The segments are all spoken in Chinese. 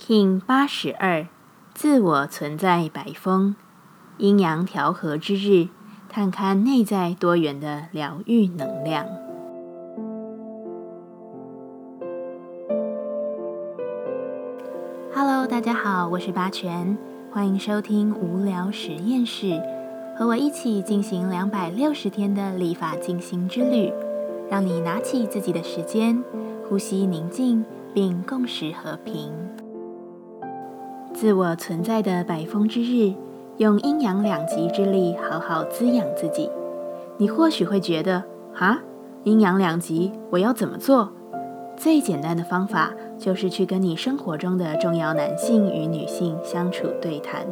King 八十二，自我存在百风，阴阳调和之日，探勘内在多元的疗愈能量。Hello，大家好，我是八全，欢迎收听无聊实验室，和我一起进行两百六十天的立法进行之旅，让你拿起自己的时间，呼吸宁静，并共识和平。自我存在的百风之日，用阴阳两极之力好好滋养自己。你或许会觉得，啊，阴阳两极，我要怎么做？最简单的方法就是去跟你生活中的重要男性与女性相处对谈，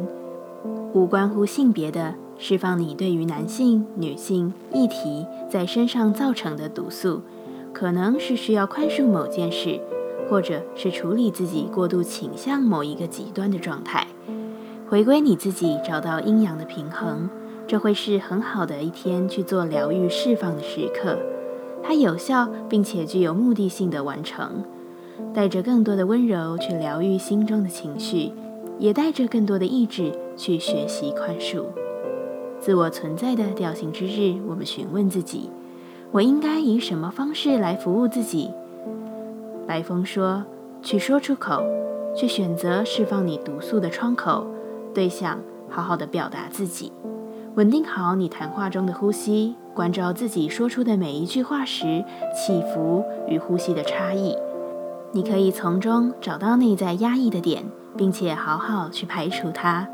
无关乎性别的，释放你对于男性、女性议题在身上造成的毒素，可能是需要宽恕某件事。或者是处理自己过度倾向某一个极端的状态，回归你自己，找到阴阳的平衡，这会是很好的一天去做疗愈释放的时刻。它有效并且具有目的性的完成，带着更多的温柔去疗愈心中的情绪，也带着更多的意志去学习宽恕。自我存在的调性之日，我们询问自己：我应该以什么方式来服务自己？白风说：“去说出口，去选择释放你毒素的窗口对象，好好的表达自己，稳定好你谈话中的呼吸，关照自己说出的每一句话时起伏与呼吸的差异。你可以从中找到内在压抑的点，并且好好去排除它，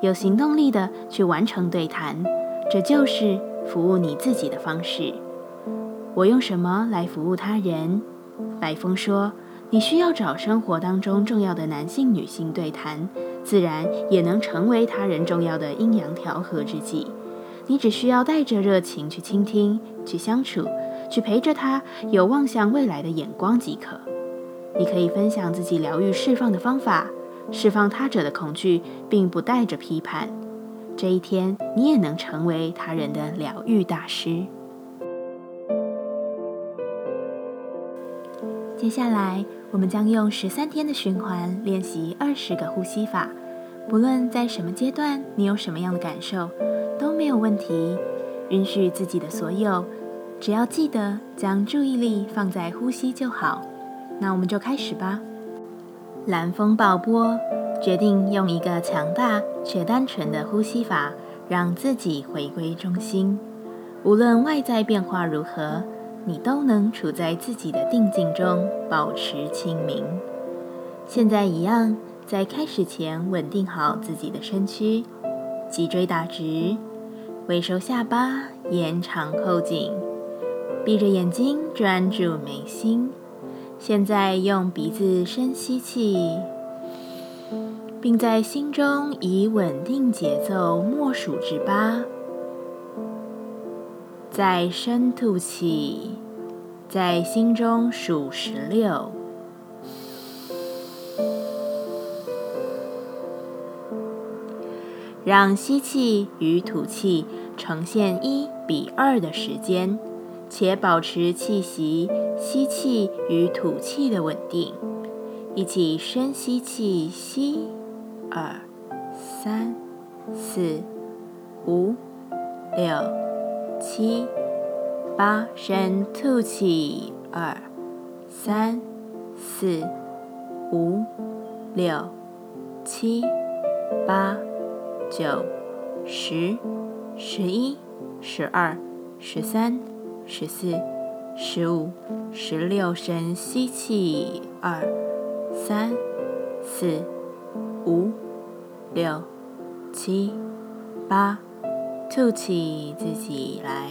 有行动力的去完成对谈。这就是服务你自己的方式。我用什么来服务他人？”白风说：“你需要找生活当中重要的男性、女性对谈，自然也能成为他人重要的阴阳调和之际。你只需要带着热情去倾听、去相处、去陪着他，有望向未来的眼光即可。你可以分享自己疗愈释放的方法，释放他者的恐惧，并不带着批判。这一天，你也能成为他人的疗愈大师。”接下来，我们将用十三天的循环练习二十个呼吸法。不论在什么阶段，你有什么样的感受，都没有问题。允许自己的所有，只要记得将注意力放在呼吸就好。那我们就开始吧。蓝风暴波，决定用一个强大却单纯的呼吸法，让自己回归中心。无论外在变化如何。你都能处在自己的定境中，保持清明。现在一样，在开始前稳定好自己的身躯，脊椎打直，微收下巴，延长后颈，闭着眼睛专注眉心。现在用鼻子深吸气，并在心中以稳定节奏默数至八。再深吐气，在心中数十六，让吸气与吐气呈现一比二的时间，且保持气息吸气与吐气的稳定。一起深吸气，吸二三四五六。七、八，深吐气，二、三、四、五、六、七、八、九、十、十一、十二、十三、十四、十五、十六，深吸气，二、三、四、五、六、七、八。吐气，自己来。